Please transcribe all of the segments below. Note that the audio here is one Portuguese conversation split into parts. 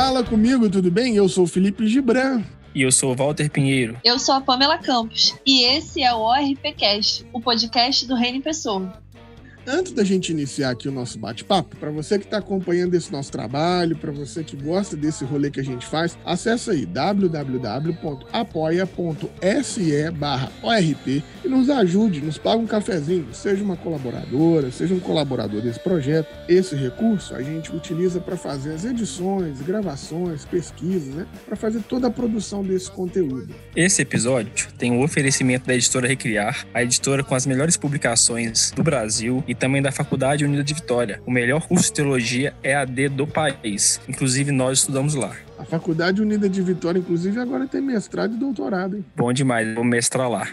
Fala comigo, tudo bem? Eu sou o Felipe Gibran. E eu sou o Walter Pinheiro. Eu sou a Pamela Campos. E esse é o ORPcast, o podcast do Reino Pessoa. Antes da gente iniciar aqui o nosso bate-papo, para você que está acompanhando esse nosso trabalho, para você que gosta desse rolê que a gente faz, acessa aí www.apoia.se ORP e nos ajude, nos pague um cafezinho, seja uma colaboradora, seja um colaborador desse projeto. Esse recurso a gente utiliza para fazer as edições, gravações, pesquisas, né? Para fazer toda a produção desse conteúdo. Esse episódio tem o um oferecimento da editora Recriar, a editora com as melhores publicações do Brasil e também da Faculdade Unida de Vitória. O melhor curso de teologia é AD do país. Inclusive, nós estudamos lá. A Faculdade Unida de Vitória, inclusive, agora tem mestrado e doutorado, hein? Bom demais, vou mestrar lá.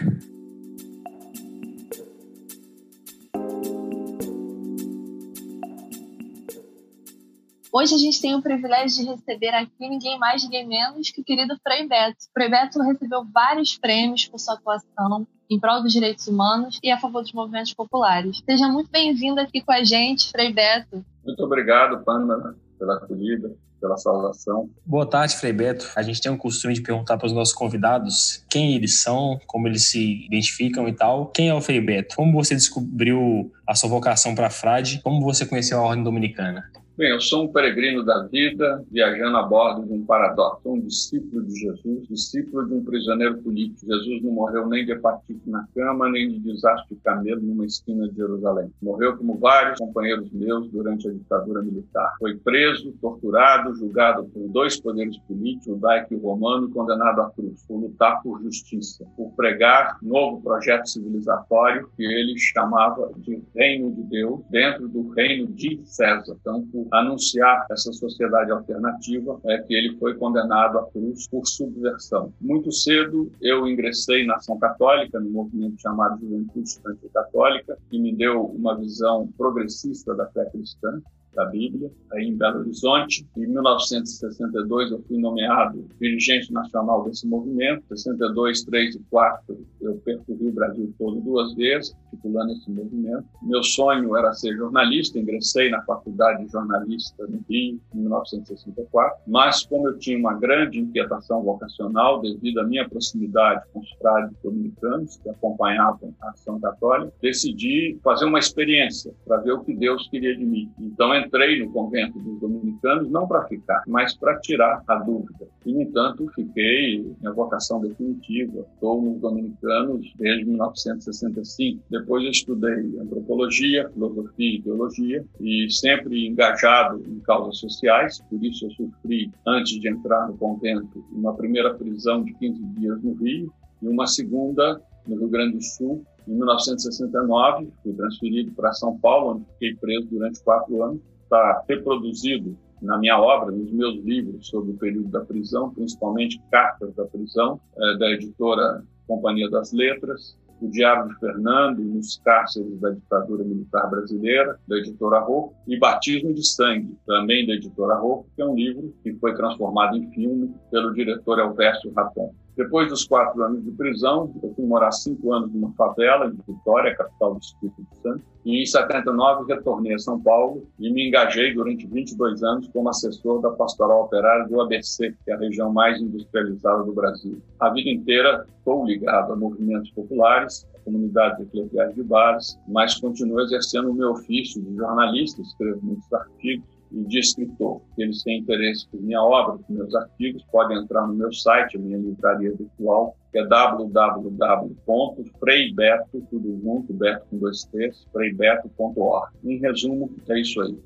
Hoje a gente tem o privilégio de receber aqui ninguém mais, ninguém menos que o querido Frei Beto. Frei Beto recebeu vários prêmios por sua atuação em prol dos direitos humanos e a favor dos movimentos populares. Seja muito bem-vindo aqui com a gente, Frei Beto. Muito obrigado, Panda, pela acolhida pela saudação. Boa tarde, Frei Beto. A gente tem um costume de perguntar para os nossos convidados quem eles são, como eles se identificam e tal. Quem é o Frei Beto? Como você descobriu a sua vocação para a frade? Como você conheceu a Ordem Dominicana? Bem, eu sou um peregrino da vida, viajando a bordo de um paradoxo, um discípulo de Jesus, discípulo de um prisioneiro político. Jesus não morreu nem de hepatite na cama, nem de desastre de camelo numa esquina de Jerusalém. Morreu como vários companheiros meus durante a ditadura militar. Foi preso, torturado, julgado por dois poderes políticos, judaico e romano, e condenado à cruz, por lutar por justiça, por pregar novo projeto civilizatório que ele chamava de Reino de Deus, dentro do reino de César. Então, por anunciar essa sociedade alternativa, é que ele foi condenado à cruz por subversão. Muito cedo eu ingressei na ação católica, no movimento chamado Juventude Estudante Católica, que me deu uma visão progressista da fé cristã da Bíblia, aí em Belo Horizonte. Em 1962 eu fui nomeado dirigente nacional desse movimento. 62, 3 e 4 eu percorri o Brasil todo duas vezes, articulando esse movimento. Meu sonho era ser jornalista, ingressei na faculdade de jornalista no Rio em 1964, mas como eu tinha uma grande inquietação vocacional devido à minha proximidade com os frades dominicanos que acompanhavam a ação católica, decidi fazer uma experiência para ver o que Deus queria de mim. Então entrei no convento dos dominicanos não para ficar, mas para tirar a dúvida. E, no entanto, fiquei, minha vocação definitiva, estou nos dominicanos desde 1965. Depois estudei antropologia, filosofia e teologia, e sempre engajado em causas sociais, por isso eu sofri, antes de entrar no convento, uma primeira prisão de 15 dias no Rio, e uma segunda no Rio Grande do Sul, em 1969, fui transferido para São Paulo, onde fiquei preso durante quatro anos está reproduzido na minha obra, nos meus livros sobre o período da prisão, principalmente Cartas da Prisão, é, da editora Companhia das Letras, o Diário de Fernando, nos cárceres da ditadura militar brasileira, da editora Rocco, e Batismo de Sangue, também da editora Rocco, que é um livro que foi transformado em filme pelo diretor Elvésio Raton. Depois dos quatro anos de prisão, eu fui morar cinco anos numa favela em Vitória, capital do Espírito Santo. E em 79 retornei a São Paulo e me engajei durante 22 anos como assessor da Pastoral Operária do ABC, que é a região mais industrializada do Brasil. A vida inteira estou ligado a movimentos populares, a comunidades eclesiais de bares, mas continuo exercendo o meu ofício de jornalista, escrevo muitos artigos de escritor. Eles têm interesse por minha obra, por meus artigos, podem entrar no meu site, a minha livraria virtual, que é www.freibeto, tudo junto, beto com dois freibeto.org. Em resumo, é isso aí.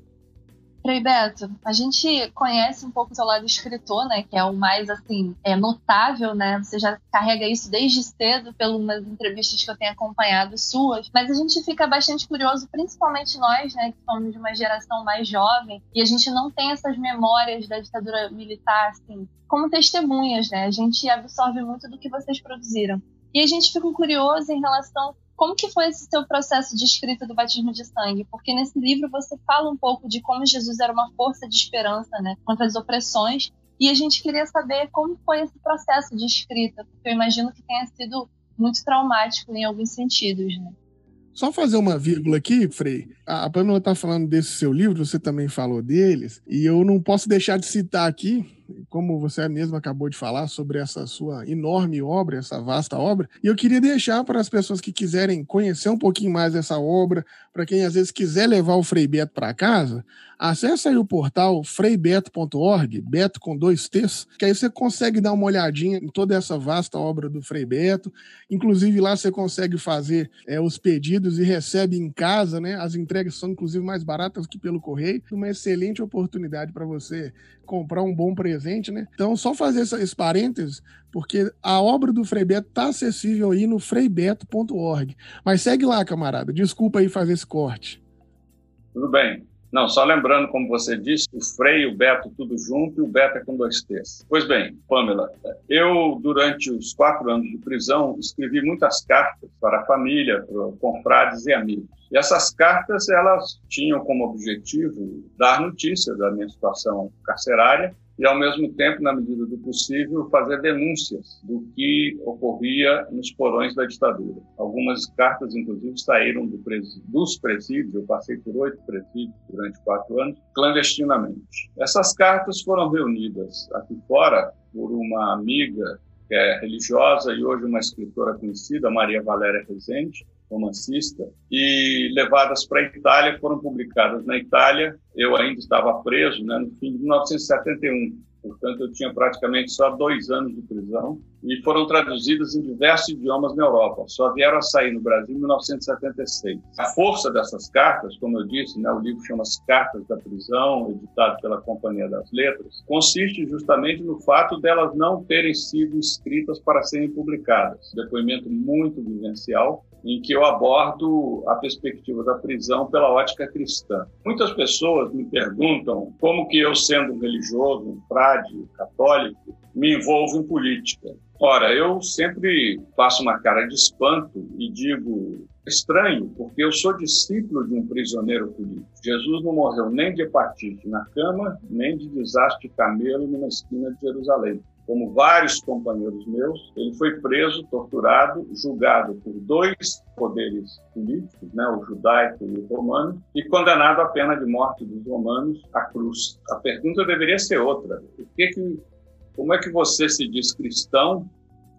Frei Beto, a gente conhece um pouco o seu lado escritor, né, que é o mais assim é notável, né? Você já carrega isso desde cedo pelas entrevistas que eu tenho acompanhado suas, mas a gente fica bastante curioso, principalmente nós, né, que somos de uma geração mais jovem e a gente não tem essas memórias da ditadura militar assim, como testemunhas, né? A gente absorve muito do que vocês produziram. E a gente fica curioso em relação como que foi esse seu processo de escrita do batismo de sangue? Porque nesse livro você fala um pouco de como Jesus era uma força de esperança, né, contra as opressões. E a gente queria saber como foi esse processo de escrita, porque eu imagino que tenha sido muito traumático em alguns sentidos, né? Só fazer uma vírgula aqui, Frei. A Pamela está falando desse seu livro, você também falou deles, e eu não posso deixar de citar aqui como você mesmo acabou de falar, sobre essa sua enorme obra, essa vasta obra. E eu queria deixar para as pessoas que quiserem conhecer um pouquinho mais dessa obra, para quem às vezes quiser levar o Frei Beto para casa, acesse aí o portal freibeto.org, Beto com dois T's, que aí você consegue dar uma olhadinha em toda essa vasta obra do Frei Beto. Inclusive lá você consegue fazer é, os pedidos e recebe em casa, né? As entregas são inclusive mais baratas que pelo correio. Uma excelente oportunidade para você comprar um bom presente, né? Então, só fazer esse parênteses, porque a obra do Frei Beto está acessível aí no freibeto.org. Mas segue lá, camarada. Desculpa aí fazer esse corte. Tudo bem. Não, só lembrando, como você disse, o Frei o Beto tudo junto e o Beto é com dois T's. Pois bem, Pamela, eu, durante os quatro anos de prisão, escrevi muitas cartas para a família, para confrades e amigos. E essas cartas, elas tinham como objetivo dar notícia da minha situação carcerária e, ao mesmo tempo, na medida do possível, fazer denúncias do que ocorria nos porões da ditadura. Algumas cartas, inclusive, saíram do dos presídios, eu passei por oito presídios durante quatro anos, clandestinamente. Essas cartas foram reunidas aqui fora por uma amiga que é religiosa e hoje uma escritora conhecida, Maria Valéria Rezende, romancista, e levadas para a Itália, foram publicadas na Itália. Eu ainda estava preso né, no fim de 1971. Portanto, eu tinha praticamente só dois anos de prisão e foram traduzidas em diversos idiomas na Europa. Só vieram a sair no Brasil em 1976. A força dessas cartas, como eu disse, né, o livro chama-se Cartas da Prisão, editado pela Companhia das Letras, consiste justamente no fato delas não terem sido escritas para serem publicadas. Depoimento muito vivencial, em que eu abordo a perspectiva da prisão pela ótica cristã. Muitas pessoas me perguntam como que eu, sendo religioso, um frade, católico, me envolvo em política. Ora, eu sempre faço uma cara de espanto e digo estranho, porque eu sou discípulo de um prisioneiro político. Jesus não morreu nem de hepatite na cama, nem de desastre de camelo numa esquina de Jerusalém como vários companheiros meus, ele foi preso, torturado, julgado por dois poderes políticos, né, o judaico e o romano, e condenado à pena de morte dos romanos à cruz. A pergunta deveria ser outra: o que que, como é que você se diz cristão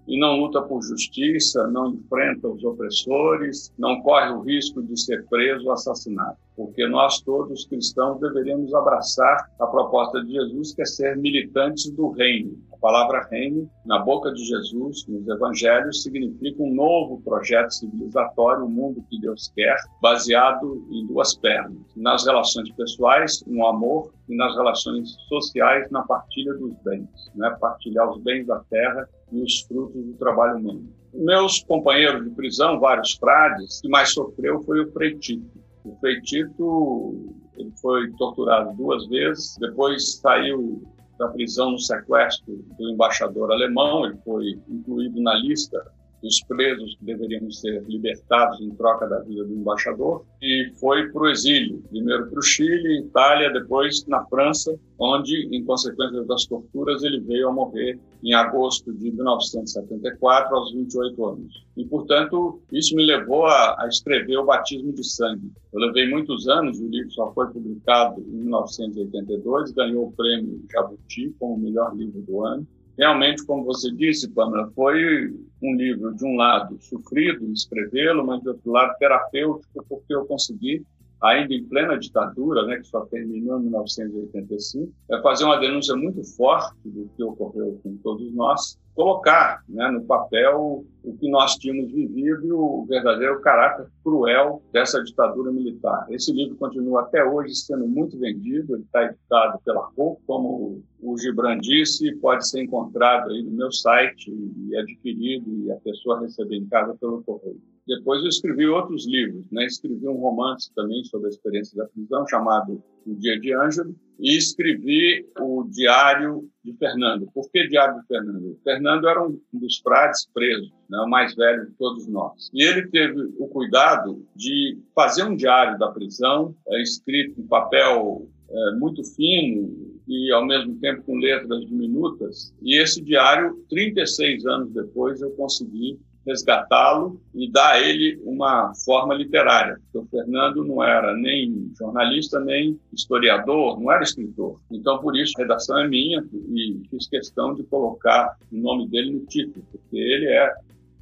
e não luta por justiça, não enfrenta os opressores, não corre o risco de ser preso ou assassinado. Porque nós todos cristãos deveríamos abraçar a proposta de Jesus, que é ser militantes do reino. A palavra reino, na boca de Jesus, nos evangelhos, significa um novo projeto civilizatório, um mundo que Deus quer, baseado em duas pernas: nas relações pessoais, no amor, e nas relações sociais, na partilha dos bens, né? partilhar os bens da terra e os frutos do trabalho humano. Meus companheiros de prisão, vários frades, que mais sofreu foi o Frei Tito. O Frei Tito ele foi torturado duas vezes, depois saiu da prisão no sequestro do embaixador alemão, ele foi incluído na lista dos presos que deveriam ser libertados em troca da vida do embaixador, e foi para o exílio, primeiro para o Chile, Itália, depois na França, onde, em consequência das torturas, ele veio a morrer em agosto de 1974, aos 28 anos. E, portanto, isso me levou a, a escrever o Batismo de Sangue. Eu levei muitos anos, o livro só foi publicado em 1982, ganhou o prêmio Jabuti como o melhor livro do ano. Realmente, como você disse, Pamela, foi um livro, de um lado, sofrido escrevê-lo, mas, de outro lado, terapêutico, porque eu consegui, ainda em plena ditadura, né, que só terminou em 1985, é fazer uma denúncia muito forte do que ocorreu com todos nós, colocar né, no papel o que nós tínhamos vivido e o verdadeiro caráter cruel dessa ditadura militar. Esse livro continua até hoje sendo muito vendido, ele está editado pela ROC, como o Gibran disse, pode ser encontrado aí no meu site e adquirido e a pessoa receber em casa pelo correio. Depois eu escrevi outros livros, né? escrevi um romance também sobre a experiência da prisão chamado O Dia de Ângelo e escrevi o Diário de Fernando. Por que Diário de Fernando? Fernando era um dos frades presos, né? o mais velho de todos nós. E ele teve o cuidado de fazer um diário da prisão, é, escrito em papel é, muito fino, e ao mesmo tempo com letras diminutas. E esse diário, 36 anos depois, eu consegui resgatá-lo e dar a ele uma forma literária. Porque o Fernando não era nem jornalista, nem historiador, não era escritor. Então, por isso, a redação é minha e fiz questão de colocar o nome dele no título, porque ele é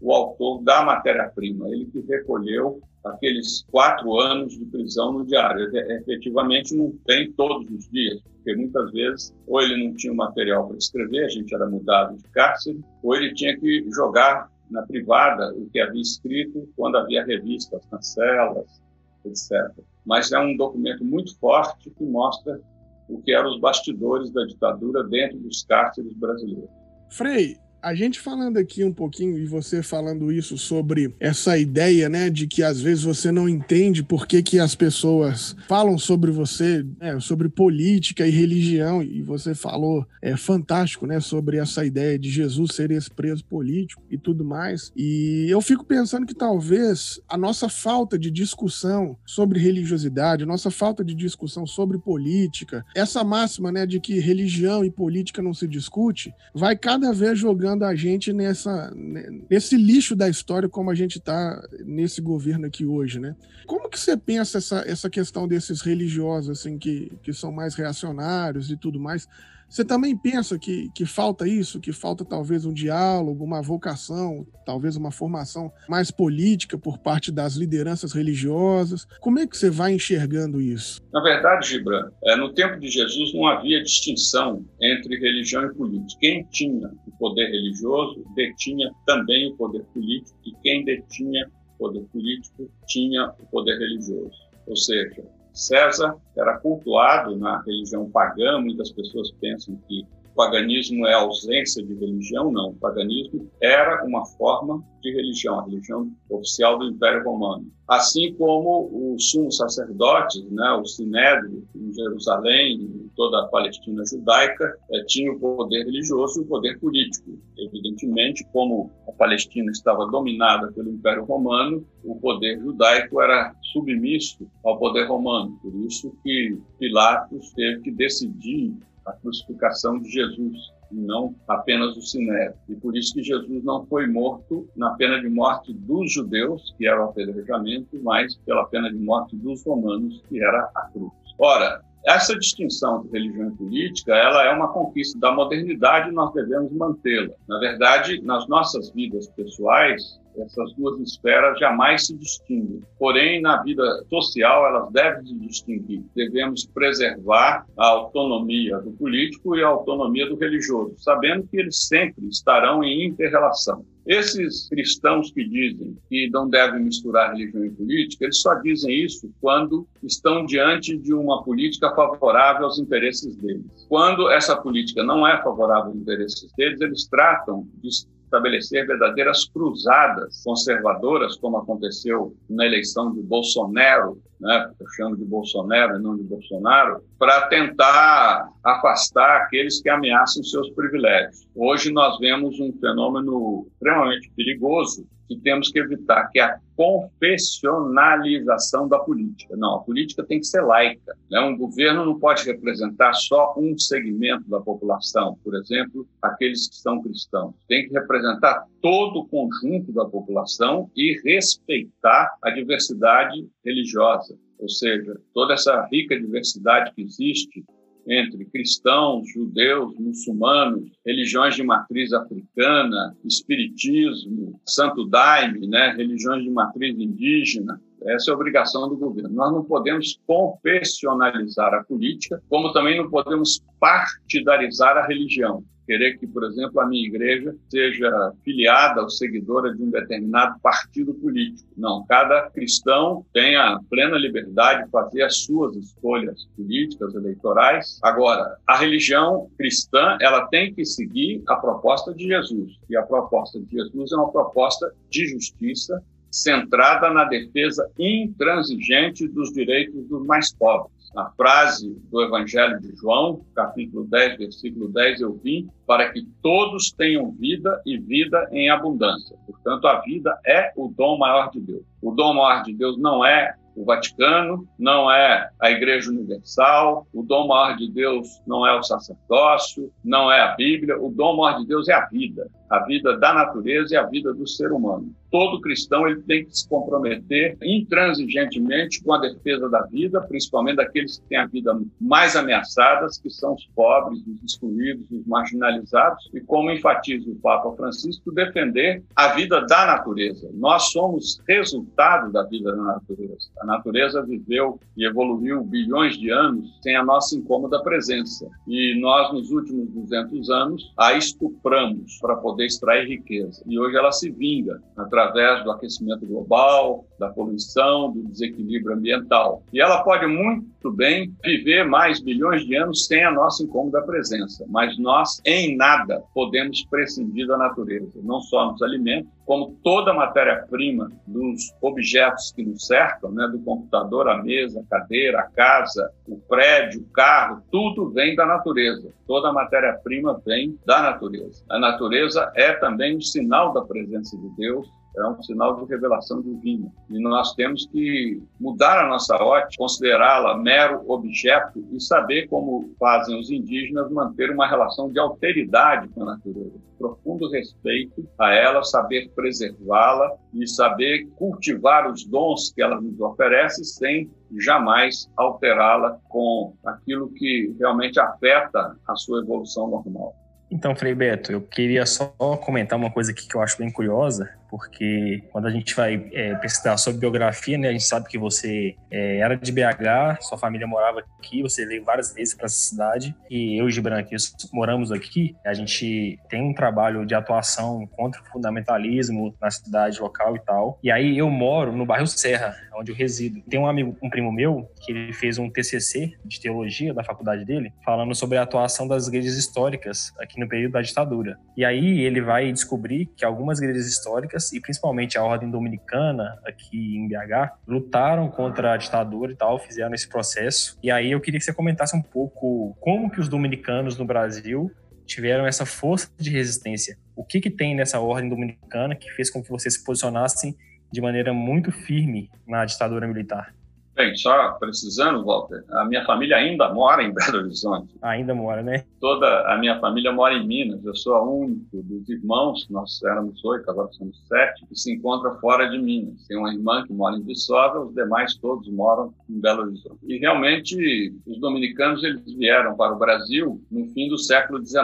o autor da matéria-prima, ele que recolheu aqueles quatro anos de prisão no diário. Efetivamente, não tem todos os dias, porque muitas vezes ou ele não tinha material para escrever, a gente era mudado de cárcere, ou ele tinha que jogar na privada o que havia escrito quando havia revistas nas celas, etc. Mas é um documento muito forte que mostra o que eram os bastidores da ditadura dentro dos cárceres brasileiros. Frei, a gente falando aqui um pouquinho e você falando isso sobre essa ideia, né, de que às vezes você não entende por que, que as pessoas falam sobre você, né, sobre política e religião, e você falou, é fantástico, né, sobre essa ideia de Jesus ser esse preso político e tudo mais. E eu fico pensando que talvez a nossa falta de discussão sobre religiosidade, a nossa falta de discussão sobre política, essa máxima, né, de que religião e política não se discute, vai cada vez jogando jogando a gente nessa, nesse lixo da história como a gente está nesse governo aqui hoje, né? Como que você pensa essa, essa questão desses religiosos, assim, que, que são mais reacionários e tudo mais? Você também pensa que, que falta isso, que falta talvez um diálogo, uma vocação, talvez uma formação mais política por parte das lideranças religiosas? Como é que você vai enxergando isso? Na verdade, Gibran, é, no tempo de Jesus não havia distinção entre religião e política. Quem tinha o poder religioso detinha também o poder político, e quem detinha o poder político tinha o poder religioso. Ou seja, César era cultuado na religião pagã, muitas pessoas pensam que o paganismo é ausência de religião, não. O paganismo era uma forma de religião, a religião oficial do Império Romano. Assim como os sumos sacerdotes, né, o Sinédrio em Jerusalém, em toda a Palestina judaica, eh, tinha o poder religioso e o poder político. Evidentemente, como a Palestina estava dominada pelo Império Romano, o poder judaico era submisso ao poder romano. Por isso que Pilatos teve que decidir a crucificação de Jesus e não apenas o sinédrio. E por isso que Jesus não foi morto na pena de morte dos judeus, que era o apedrejamento, mas pela pena de morte dos romanos, que era a cruz. Ora, essa distinção de religião e política, ela é uma conquista da modernidade e nós devemos mantê-la. Na verdade, nas nossas vidas pessoais, essas duas esferas jamais se distinguem. Porém, na vida social, elas devem se distinguir. Devemos preservar a autonomia do político e a autonomia do religioso, sabendo que eles sempre estarão em interrelação. Esses cristãos que dizem que não devem misturar religião e política, eles só dizem isso quando estão diante de uma política favorável aos interesses deles. Quando essa política não é favorável aos interesses deles, eles tratam de estabelecer verdadeiras cruzadas conservadoras, como aconteceu na eleição de Bolsonaro, né, eu chamo de Bolsonaro e não de Bolsonaro, para tentar afastar aqueles que ameaçam seus privilégios. Hoje nós vemos um fenômeno extremamente perigoso que temos que evitar, que é a confessionalização da política. Não, a política tem que ser laica. Né? Um governo não pode representar só um segmento da população, por exemplo, aqueles que são cristãos. Tem que representar todo o conjunto da população e respeitar a diversidade religiosa, ou seja, toda essa rica diversidade que existe entre cristãos, judeus, muçulmanos, religiões de matriz africana, espiritismo, santo daime, né, religiões de matriz indígena. Essa é a obrigação do governo. Nós não podemos confessionalizar a política, como também não podemos partidarizar a religião querer que, por exemplo, a minha igreja seja filiada ou seguidora de um determinado partido político. Não, cada cristão tem a plena liberdade de fazer as suas escolhas políticas, eleitorais. Agora, a religião cristã, ela tem que seguir a proposta de Jesus. E a proposta de Jesus é uma proposta de justiça centrada na defesa intransigente dos direitos dos mais pobres a frase do Evangelho de João, capítulo 10, versículo 10, eu vim para que todos tenham vida e vida em abundância. Portanto, a vida é o dom maior de Deus. O dom maior de Deus não é o Vaticano, não é a Igreja Universal, o dom maior de Deus não é o sacerdócio, não é a Bíblia, o dom maior de Deus é a vida. A vida da natureza e a vida do ser humano. Todo cristão ele tem que se comprometer intransigentemente com a defesa da vida, principalmente daqueles que têm a vida mais ameaçadas, que são os pobres, os excluídos, os marginalizados, e como enfatiza o Papa Francisco, defender a vida da natureza. Nós somos resultado da vida da natureza. A natureza viveu e evoluiu bilhões de anos sem a nossa incômoda presença. E nós, nos últimos 200 anos, a estupramos para poder extrair riqueza. E hoje ela se vinga através do aquecimento global, da poluição, do desequilíbrio ambiental. E ela pode muito bem viver mais bilhões de anos sem a nossa incômoda presença, mas nós, em nada, podemos prescindir da natureza, não só nos alimentos, como toda matéria-prima dos objetos que nos cercam, né, do computador, a mesa, a cadeira, a casa, o prédio, o carro, tudo vem da natureza. Toda matéria-prima vem da natureza. A natureza é também um sinal da presença de Deus, é um sinal de revelação divina. E nós temos que mudar a nossa ótica, considerá-la mero objeto e saber como fazem os indígenas manter uma relação de alteridade com a natureza, profundo respeito a ela, saber preservá-la e saber cultivar os dons que ela nos oferece sem jamais alterá-la com aquilo que realmente afeta a sua evolução normal. Então, Frei Beto, eu queria só comentar uma coisa aqui que eu acho bem curiosa, porque quando a gente vai é, pesquisar sobre biografia, né, a gente sabe que você é, era de BH, sua família morava aqui, você veio várias vezes para essa cidade, e eu e Gibran aqui moramos aqui. A gente tem um trabalho de atuação contra o fundamentalismo na cidade local e tal. E aí eu moro no bairro Serra, onde eu resido. Tem um amigo, um primo meu, que ele fez um TCC de teologia da faculdade dele, falando sobre a atuação das igrejas históricas aqui no período da ditadura. E aí ele vai descobrir que algumas igrejas históricas, e principalmente a Ordem Dominicana aqui em BH, lutaram contra a ditadura e tal, fizeram esse processo. E aí eu queria que você comentasse um pouco como que os dominicanos no Brasil tiveram essa força de resistência. O que que tem nessa Ordem Dominicana que fez com que vocês se posicionassem de maneira muito firme na ditadura militar? Bem, só precisando, Walter, a minha família ainda mora em Belo Horizonte. Ainda mora, né? Toda a minha família mora em Minas. Eu sou a único dos irmãos, nós éramos oito, agora somos sete, que se encontra fora de Minas. Tem uma irmã que mora em Viçosa, os demais todos moram em Belo Horizonte. E realmente, os dominicanos eles vieram para o Brasil no fim do século XIX.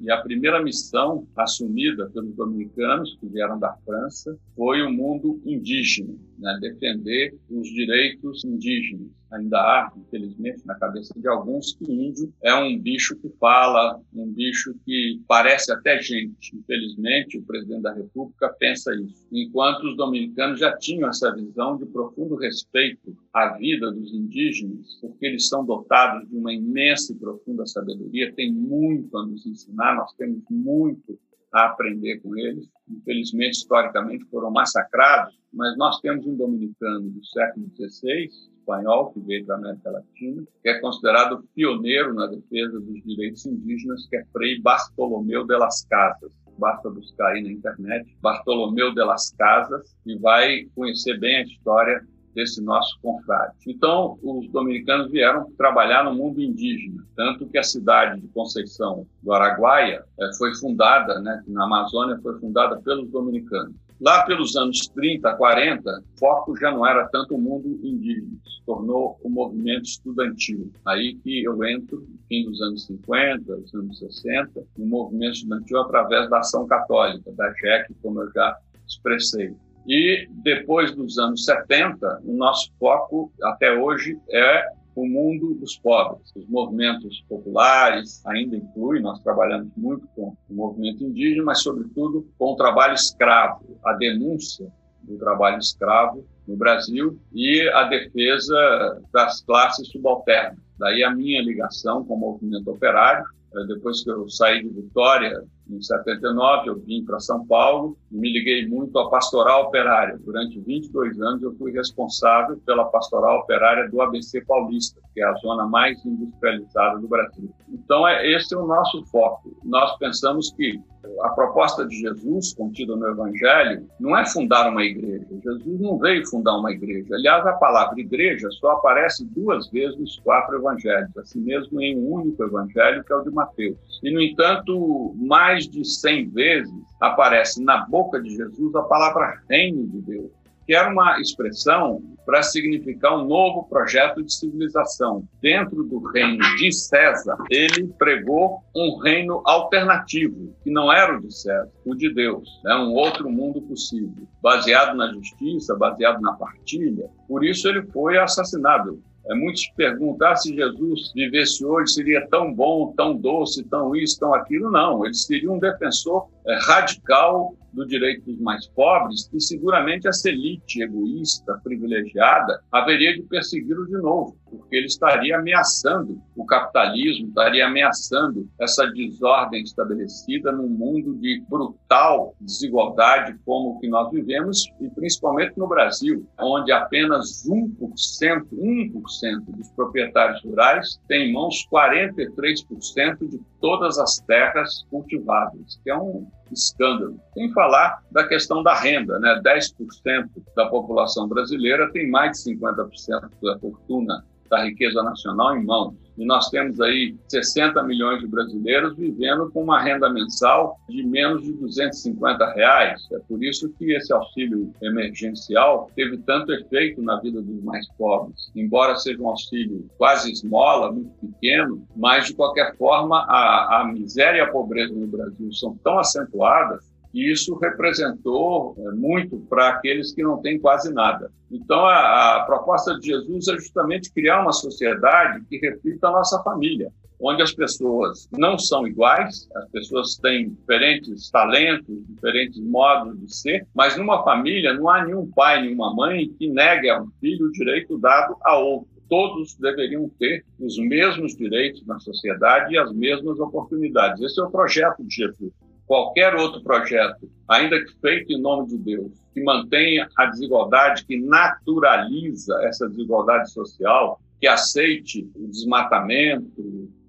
E a primeira missão assumida pelos dominicanos, que vieram da França, foi o mundo indígena, né? defender os direitos indígenas. Ainda há, infelizmente, na cabeça de alguns que índio é um bicho que fala, um bicho que parece até gente. Infelizmente, o presidente da República pensa isso. Enquanto os dominicanos já tinham essa visão de profundo respeito à vida dos indígenas, porque eles são dotados de uma imensa e profunda sabedoria, tem muito a nos ensinar, nós temos muito a aprender com eles. Infelizmente, historicamente, foram massacrados, mas nós temos um dominicano do século XVI, espanhol, que veio da América Latina, que é considerado pioneiro na defesa dos direitos indígenas, que é Frei Bartolomeu de las Casas. Basta buscar aí na internet, Bartolomeu de las Casas, e vai conhecer bem a história desse nosso confrade. Então, os dominicanos vieram trabalhar no mundo indígena, tanto que a cidade de Conceição do Araguaia eh, foi fundada, né, na Amazônia, foi fundada pelos dominicanos. Lá pelos anos 30, 40, o foco já não era tanto o mundo indígena, se tornou o movimento estudantil. Aí que eu entro, fim dos anos 50, dos anos 60, no movimento estudantil através da ação católica, da JEC, como eu já expressei. E depois dos anos 70, o nosso foco até hoje é o mundo dos pobres. Os movimentos populares ainda incluem, nós trabalhamos muito com o movimento indígena, mas, sobretudo, com o trabalho escravo, a denúncia do trabalho escravo no Brasil e a defesa das classes subalternas. Daí a minha ligação com o movimento operário. Depois que eu saí de Vitória, em 79, eu vim para São Paulo e me liguei muito à pastoral operária. Durante 22 anos, eu fui responsável pela pastoral operária do ABC Paulista, que é a zona mais industrializada do Brasil. Então, é, esse é o nosso foco. Nós pensamos que a proposta de Jesus, contida no Evangelho, não é fundar uma igreja. Jesus não veio fundar uma igreja. Aliás, a palavra igreja só aparece duas vezes nos quatro evangelhos, assim mesmo em um único evangelho, que é o de Mateus. E, no entanto, mais de 100 vezes aparece na boca de Jesus a palavra reino de Deus que era uma expressão para significar um novo projeto de civilização. Dentro do reino de César, ele pregou um reino alternativo, que não era o de César, o de Deus, né? um outro mundo possível, baseado na justiça, baseado na partilha. Por isso ele foi assassinado. É, muitos perguntam ah, se Jesus vivesse hoje seria tão bom, tão doce, tão isso, tão aquilo. Não, ele seria um defensor radical do direito dos mais pobres, e seguramente essa elite egoísta, privilegiada, haveria de persegui-lo de novo, porque ele estaria ameaçando o capitalismo, estaria ameaçando essa desordem estabelecida num mundo de brutal desigualdade como o que nós vivemos, e principalmente no Brasil, onde apenas 1%, 1% dos proprietários rurais tem em mãos 43% de todas as terras cultiváveis, que é um escândalo. Sem falar da questão da renda, né? 10% da população brasileira tem mais de 50% da fortuna da riqueza nacional em mãos. E nós temos aí 60 milhões de brasileiros vivendo com uma renda mensal de menos de 250 reais. É por isso que esse auxílio emergencial teve tanto efeito na vida dos mais pobres. Embora seja um auxílio quase esmola, muito pequeno, mas de qualquer forma a, a miséria e a pobreza no Brasil são tão acentuadas e isso representou é, muito para aqueles que não têm quase nada. Então, a, a, proposta de Jesus é justamente criar uma sociedade que reflita a nossa família, onde as pessoas não são iguais, as pessoas têm diferentes talentos, diferentes modos de ser, mas numa família não há nenhum pai, nenhuma mãe que negue a um filho o direito dado a outro todos deveriam ter os mesmos direitos na sociedade e as mesmas oportunidades. Esse é o projeto de Jesus qualquer outro projeto, ainda que feito em nome de Deus, que mantenha a desigualdade, que naturaliza essa desigualdade social, que aceite o desmatamento,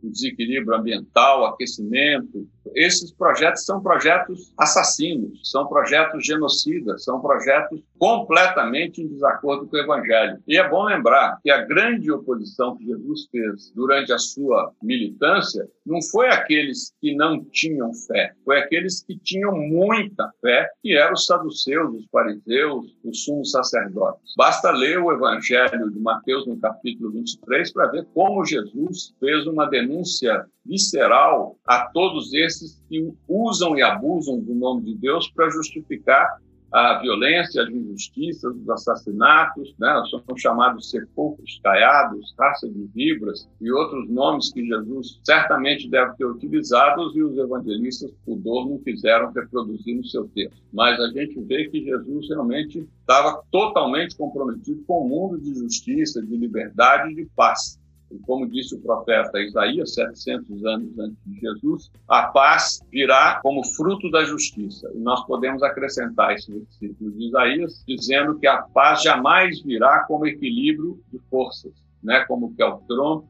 o desequilíbrio ambiental, aquecimento, esses projetos são projetos assassinos, são projetos genocidas, são projetos completamente em desacordo com o Evangelho. E é bom lembrar que a grande oposição que Jesus fez durante a sua militância não foi aqueles que não tinham fé, foi aqueles que tinham muita fé, que eram os saduceus, os fariseus, os sumos sacerdotes. Basta ler o Evangelho de Mateus no capítulo 23 para ver como Jesus fez uma denúncia visceral a todos esses que usam e abusam do nome de Deus para justificar a violência, as injustiças, os assassinatos, né? são chamados sepulcros caiados, raça de vibras e outros nomes que Jesus certamente deve ter utilizados e os evangelistas, por dor, não quiseram reproduzir no seu texto. Mas a gente vê que Jesus realmente estava totalmente comprometido com o mundo de justiça, de liberdade e de paz. Como disse o profeta Isaías, 700 anos antes de Jesus, a paz virá como fruto da justiça. E nós podemos acrescentar esse versículo de Isaías, dizendo que a paz jamais virá como equilíbrio de forças, né? como que é o Trump,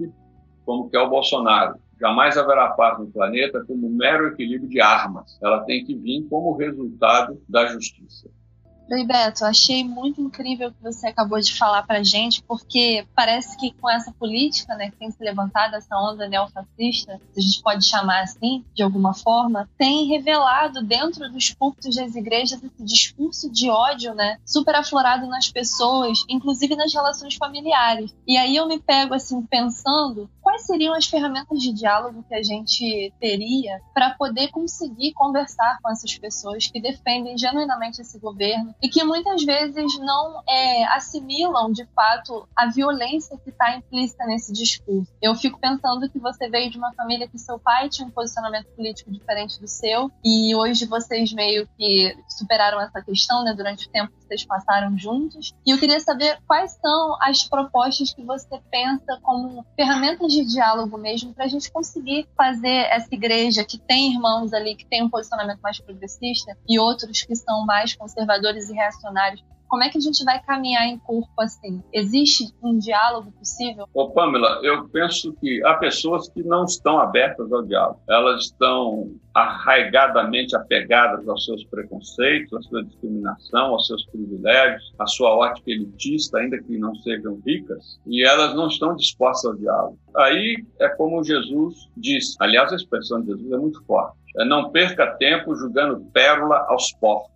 como que é o Bolsonaro. Jamais haverá paz no planeta como um mero equilíbrio de armas. Ela tem que vir como resultado da justiça. Oi, Beto, achei muito incrível o que você acabou de falar pra gente, porque parece que com essa política, né, que tem se levantado, essa onda neofascista, se a gente pode chamar assim, de alguma forma, tem revelado dentro dos púlpitos das igrejas esse discurso de ódio, né, super aflorado nas pessoas, inclusive nas relações familiares. E aí eu me pego, assim, pensando quais seriam as ferramentas de diálogo que a gente teria para poder conseguir conversar com essas pessoas que defendem genuinamente esse governo e que muitas vezes não é, assimilam de fato a violência que está implícita nesse discurso. Eu fico pensando que você veio de uma família que seu pai tinha um posicionamento político diferente do seu e hoje vocês meio que superaram essa questão né, durante o tempo vocês passaram juntos. E eu queria saber quais são as propostas que você pensa como ferramentas de diálogo mesmo para a gente conseguir fazer essa igreja que tem irmãos ali que tem um posicionamento mais progressista e outros que são mais conservadores e reacionários Como é que a gente vai caminhar em corpo assim? Existe um diálogo possível? Ô, Pamela, eu penso que há pessoas que não estão abertas ao diálogo. Elas estão arraigadamente apegadas aos seus preconceitos, à sua discriminação, aos seus privilégios, à sua ótica elitista, ainda que não sejam ricas, e elas não estão dispostas ao diálogo. Aí é como Jesus disse, aliás, a expressão de Jesus é muito forte: é não perca tempo julgando pérola aos porcos.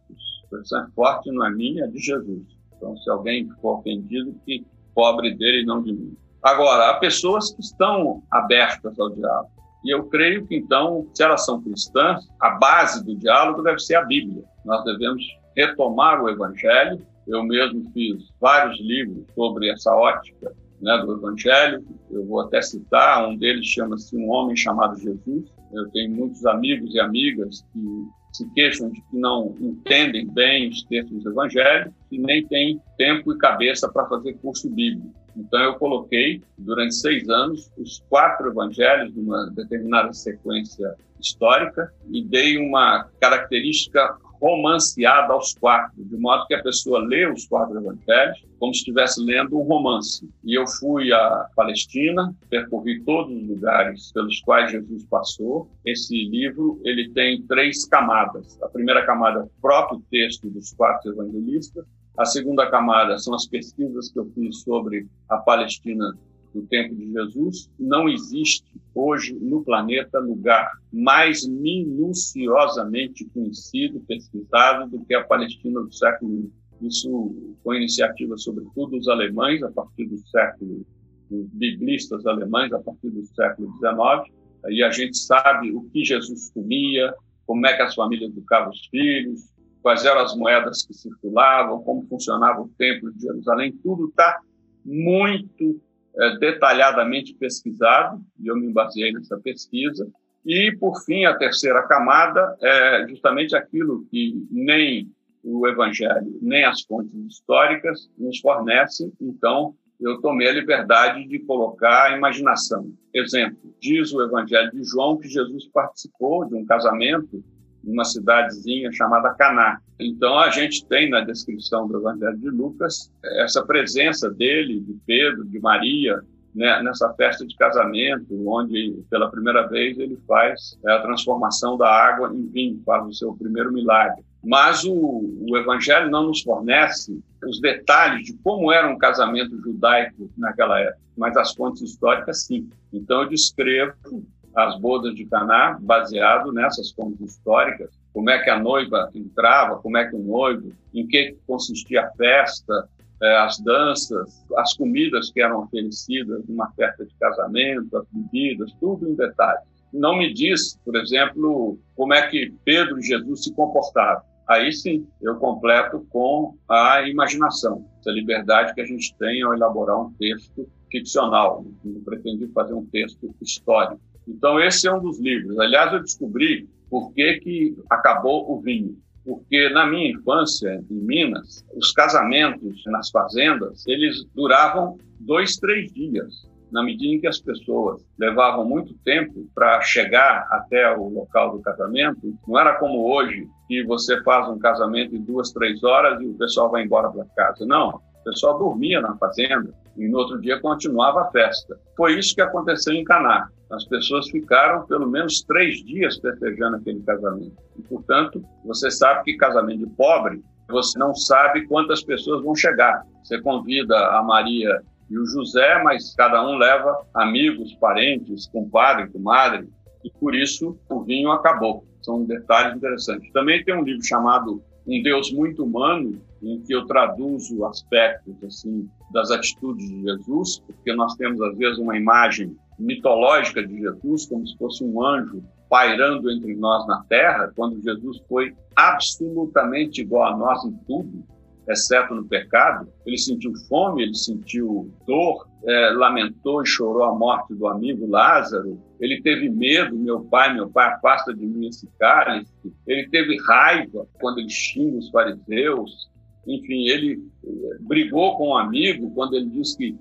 É forte, não é minha, é de Jesus. Então, se alguém for ofendido, que pobre dele e não de mim. Agora, há pessoas que estão abertas ao diálogo. E eu creio que, então, se elas são cristãs, a base do diálogo deve ser a Bíblia. Nós devemos retomar o Evangelho. Eu mesmo fiz vários livros sobre essa ótica né, do Evangelho. Eu vou até citar, um deles chama-se Um Homem Chamado Jesus. Eu tenho muitos amigos e amigas que se queixam de que não entendem bem os textos Evangelho e nem têm tempo e cabeça para fazer curso bíblico. Então, eu coloquei, durante seis anos, os quatro evangelhos numa determinada sequência histórica e dei uma característica romanceada aos quatro, de modo que a pessoa lê os quatro evangelhos como se estivesse lendo um romance. E eu fui à Palestina, percorri todos os lugares pelos quais Jesus passou. Esse livro ele tem três camadas. A primeira camada é o próprio texto dos quatro evangelistas. A segunda camada são as pesquisas que eu fiz sobre a Palestina do tempo de Jesus, não existe hoje no planeta lugar mais minuciosamente conhecido, pesquisado do que a Palestina do século I. Isso foi iniciativa, sobretudo, dos alemães, a partir do século, dos biblistas alemães, a partir do século XIX. E a gente sabe o que Jesus comia, como é que as famílias educavam os filhos, quais eram as moedas que circulavam, como funcionava o templo de Jerusalém, tudo está muito é, detalhadamente pesquisado, e eu me baseei nessa pesquisa. E, por fim, a terceira camada é justamente aquilo que nem o Evangelho, nem as fontes históricas nos fornecem. Então, eu tomei a liberdade de colocar a imaginação. Exemplo, diz o Evangelho de João que Jesus participou de um casamento numa cidadezinha chamada Caná. Então a gente tem na descrição do Evangelho de Lucas essa presença dele, de Pedro, de Maria, né, nessa festa de casamento, onde pela primeira vez ele faz é, a transformação da água em vinho, faz o seu primeiro milagre. Mas o, o Evangelho não nos fornece os detalhes de como era um casamento judaico naquela época, mas as fontes históricas sim. Então eu descrevo as bodas de Caná, baseado nessas fontes históricas, como é que a noiva entrava, como é que o noivo, em que consistia a festa, eh, as danças, as comidas que eram oferecidas numa festa de casamento, as bebidas, tudo em detalhes. Não me diz, por exemplo, como é que Pedro e Jesus se comportavam. Aí sim, eu completo com a imaginação, essa liberdade que a gente tem ao elaborar um texto ficcional. Não pretendi fazer um texto histórico. Então, esse é um dos livros. Aliás, eu descobri por que, que acabou o vinho. Porque na minha infância, em Minas, os casamentos nas fazendas, eles duravam dois, três dias. Na medida em que as pessoas levavam muito tempo para chegar até o local do casamento, não era como hoje, que você faz um casamento em duas, três horas e o pessoal vai embora para casa. Não, o pessoal dormia na fazenda e no outro dia continuava a festa. Foi isso que aconteceu em Caná. As pessoas ficaram pelo menos três dias festejando aquele casamento. E, portanto, você sabe que casamento de pobre, você não sabe quantas pessoas vão chegar. Você convida a Maria e o José, mas cada um leva amigos, parentes, compadre, comadre, e por isso o vinho acabou. São detalhes interessantes. Também tem um livro chamado Um Deus Muito Humano, em que eu traduzo aspectos assim das atitudes de Jesus, porque nós temos às vezes uma imagem mitológica de Jesus como se fosse um anjo pairando entre nós na terra, quando Jesus foi absolutamente igual a nós em tudo, exceto no pecado. Ele sentiu fome, ele sentiu dor, é, lamentou e chorou a morte do amigo Lázaro. Ele teve medo, meu pai, meu pai, afasta de mim esse cálice. Ele teve raiva quando ele xinga os fariseus. Enfim, ele eh, brigou com um amigo quando ele disse que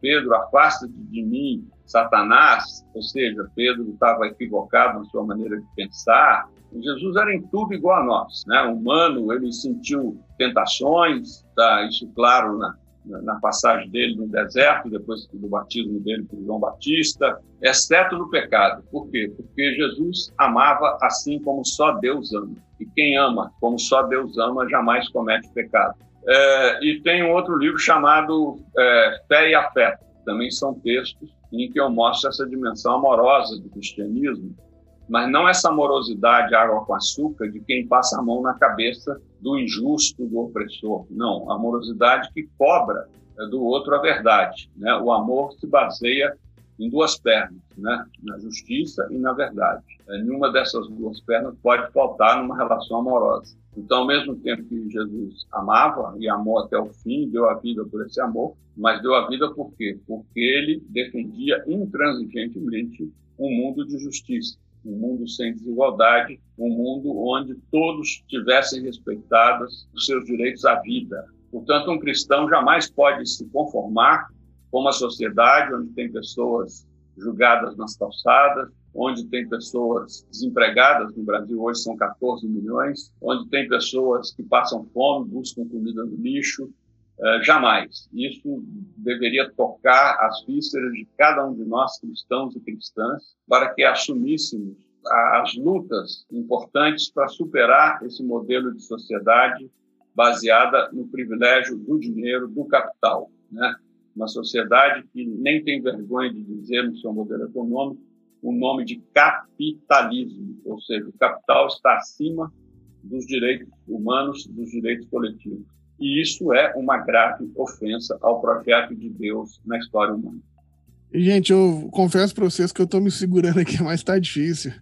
Pedro, afasta de mim Satanás, ou seja, Pedro estava equivocado na sua maneira de pensar. Jesus era em tudo igual a nós, né? Humano, ele sentiu tentações, tá isso claro na, na passagem dele no deserto, depois do batismo dele por João Batista, exceto no pecado. Por quê? Porque Jesus amava assim como só Deus ama. E quem ama como só Deus ama jamais comete pecado. É, e tem um outro livro chamado é, Fé e Afeto. Também são textos em que eu mostro essa dimensão amorosa do cristianismo, mas não essa amorosidade água com açúcar de quem passa a mão na cabeça do injusto, do opressor. Não, a amorosidade que cobra é, do outro a verdade. Né? O amor se baseia em duas pernas, né? na justiça e na verdade. É, nenhuma dessas duas pernas pode faltar numa relação amorosa. Então, ao mesmo tempo que Jesus amava e amou até o fim, deu a vida por esse amor, mas deu a vida por quê? Porque ele defendia intransigentemente um mundo de justiça um mundo sem desigualdade, um mundo onde todos tivessem respeitados os seus direitos à vida. Portanto, um cristão jamais pode se conformar com uma sociedade onde tem pessoas julgadas nas calçadas, onde tem pessoas desempregadas, no Brasil hoje são 14 milhões, onde tem pessoas que passam fome, buscam comida no lixo, jamais. Isso deveria tocar as vísceras de cada um de nós, cristãos e cristãs, para que assumíssemos as lutas importantes para superar esse modelo de sociedade baseada no privilégio do dinheiro, do capital. Né? Uma sociedade que nem tem vergonha de dizer no seu modelo econômico o nome de capitalismo, ou seja, o capital está acima dos direitos humanos, dos direitos coletivos. E isso é uma grave ofensa ao projeto de Deus na história humana. Gente, eu confesso para vocês que eu estou me segurando aqui, mas está difícil.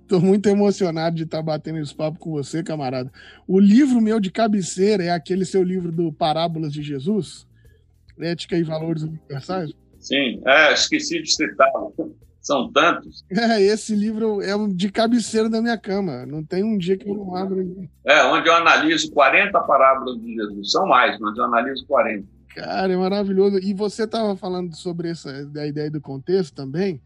Estou muito emocionado de estar tá batendo esse papo com você, camarada. O livro meu de cabeceira é aquele seu livro do Parábolas de Jesus, Ética e Valores Universais? Sim, é, esqueci de citar. São tantos. É, esse livro é de cabeceira da minha cama. Não tem um dia que eu não abro. É, onde eu analiso 40 parábolas de Jesus. São mais, mas eu analiso 40. Cara, é maravilhoso. E você estava falando sobre essa da ideia do contexto também.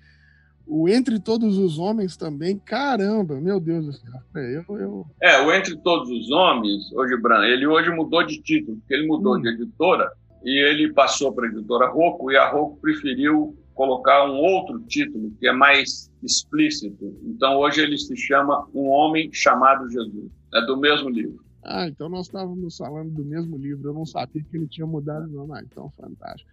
O Entre Todos os Homens também, caramba, meu Deus do céu. É, eu, eu... é o Entre Todos os Homens, hoje, Bran, ele hoje mudou de título, porque ele mudou hum. de editora e ele passou para a editora Rocco e a Rocco preferiu colocar um outro título que é mais explícito. Então hoje ele se chama Um Homem Chamado Jesus. É do mesmo livro. Ah, então nós estávamos falando do mesmo livro. Eu não sabia que ele tinha mudado, não. Ah, então fantástico.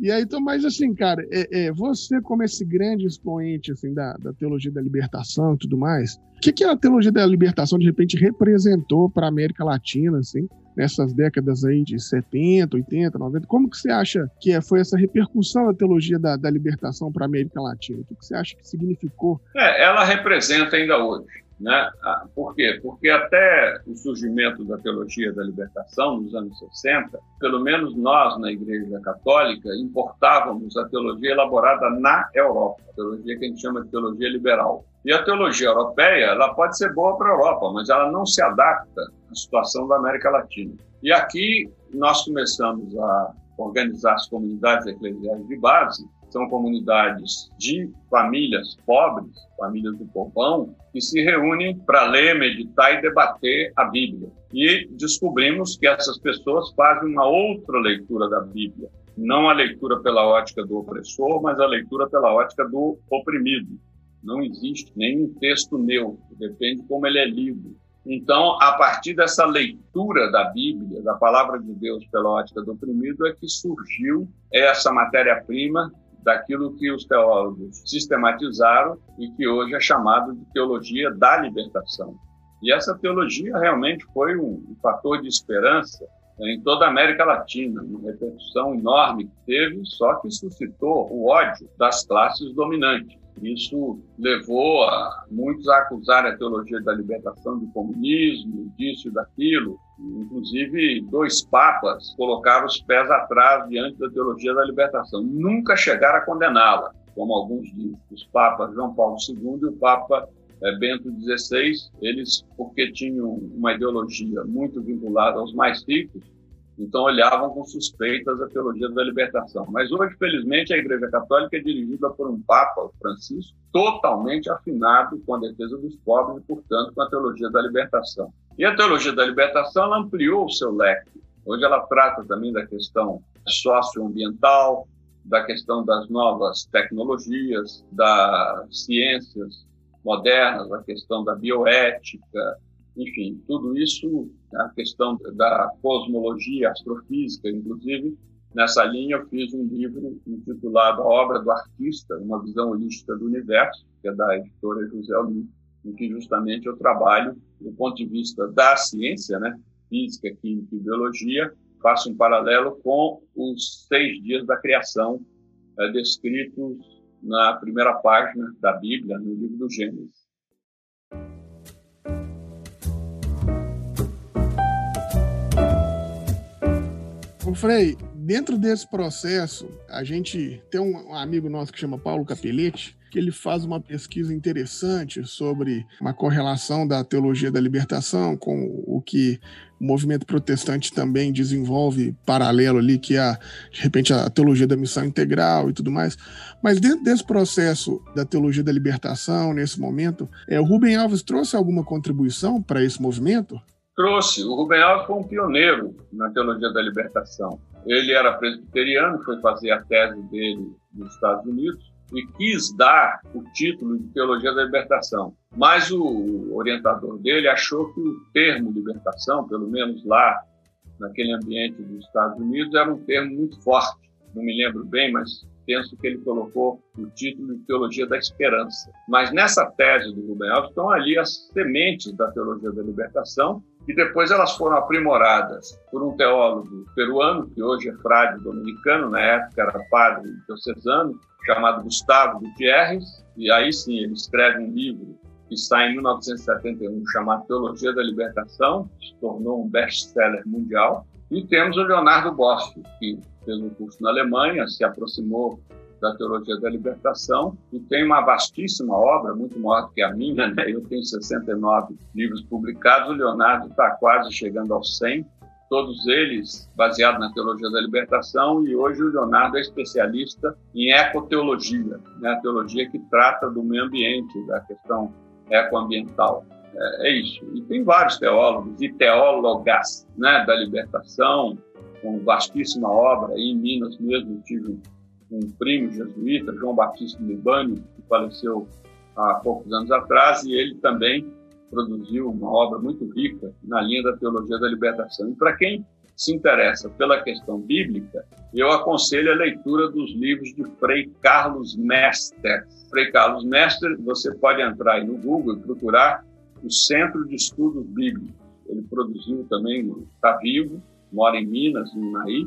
E aí, então, mas assim, cara, é, é, você como esse grande expoente assim, da, da teologia da libertação e tudo mais, o que, que a teologia da libertação de repente representou para a América Latina, assim? nessas décadas aí de 70, 80, 90. Como que você acha que é, foi essa repercussão da teologia da, da libertação para a América Latina? O que, que você acha que significou? É, ela representa ainda hoje. Né? Ah, por quê? Porque até o surgimento da teologia da libertação, nos anos 60, pelo menos nós, na Igreja Católica, importávamos a teologia elaborada na Europa, a teologia que a gente chama de teologia liberal. E a teologia europeia, ela pode ser boa para a Europa, mas ela não se adapta à situação da América Latina. E aqui nós começamos a organizar as comunidades eclesiais de base, são comunidades de famílias pobres, famílias do povão, que se reúnem para ler, meditar e debater a Bíblia. E descobrimos que essas pessoas fazem uma outra leitura da Bíblia, não a leitura pela ótica do opressor, mas a leitura pela ótica do oprimido. Não existe nenhum texto neutro, depende de como ele é lido. Então, a partir dessa leitura da Bíblia, da palavra de Deus pela ótica do oprimido, é que surgiu essa matéria-prima daquilo que os teólogos sistematizaram e que hoje é chamado de teologia da libertação. E essa teologia realmente foi um, fator de esperança em toda a América Latina, uma repercussão enorme que teve, só que suscitou o ódio das classes dominantes. Isso levou a muitos a acusar a teologia da libertação do comunismo, disso e daquilo. Inclusive, dois papas colocaram os pés atrás diante da teologia da libertação. Nunca chegaram a condená-la, como alguns dizem. Os papas João Paulo II e o Papa eh, Bento XVI, eles, porque tinham uma ideologia muito vinculada aos mais ricos, Então olhavam com suspeitas a teologia da libertação. Mas hoje, felizmente, a Igreja Católica é dirigida por um Papa, Francisco, totalmente afinado com a defesa dos pobres e, portanto, com a teologia da libertação. E a teologia da libertação ampliou o seu leque. Hoje ela trata também da questão socioambiental, da questão das novas tecnologias, das ciências modernas, a questão da bioética, enfim, tudo isso, a questão da cosmologia, astrofísica, inclusive, nessa linha eu fiz um livro intitulado A Obra do Artista, uma visão holística do universo, que é da editora José Almir, em que justamente eu trabalho do ponto de vista da ciência, né, física, química e biologia, faço um paralelo com os seis dias da criação é, descritos na primeira página da Bíblia, no livro do Gênesis. O Frei, dentro desse processo, a gente tem um amigo nosso que chama Paulo Capelete, que ele faz uma pesquisa interessante sobre uma correlação da teologia da libertação com o que o movimento protestante também desenvolve paralelo ali, que é, de repente, a teologia da missão integral e tudo mais. Mas dentro desse processo da teologia da libertação, nesse momento, é, o Rubem Alves trouxe alguma contribuição para esse movimento? Trouxe. O Rubem Alves foi um pioneiro na teologia da libertação. Ele era presbiteriano, foi fazer a tese dele nos Estados Unidos e quis dar o título de teologia da libertação. Mas o orientador dele achou que o termo libertação, pelo menos lá naquele ambiente dos Estados Unidos, era um termo muito forte. Não me lembro bem, mas penso que ele colocou o título de Teologia da Esperança. Mas nessa tese do Rubem estão ali as sementes da Teologia da Libertação, e depois elas foram aprimoradas por um teólogo peruano, que hoje é frade dominicano, na época era padre diocesano, chamado Gustavo Gutierrez, e aí sim ele escreve um livro que sai em 1971 chamado Teologia da Libertação, que se tornou um best-seller mundial, e temos o Leonardo Bosch, que fez um curso na Alemanha, se aproximou da teologia da libertação e tem uma vastíssima obra, muito maior do que a minha, né? Eu tenho 69 livros publicados, o Leonardo está quase chegando aos 100, todos eles baseados na teologia da libertação e hoje o Leonardo é especialista em ecoteologia, né? A teologia que trata do meio ambiente, da questão ecoambiental. É, é isso. E tem vários teólogos e teólogas, né, da libertação, com vastíssima obra. Em Minas mesmo tive um primo jesuíta, João Batista Libânio, que faleceu há poucos anos atrás, e ele também produziu uma obra muito rica na linha da teologia da libertação. E para quem se interessa pela questão bíblica, eu aconselho a leitura dos livros de Frei Carlos Mester. Frei Carlos Mester, você pode entrar aí no Google e procurar o Centro de Estudos Bíblicos. Ele produziu também, está vivo, mora em Minas, em Naí,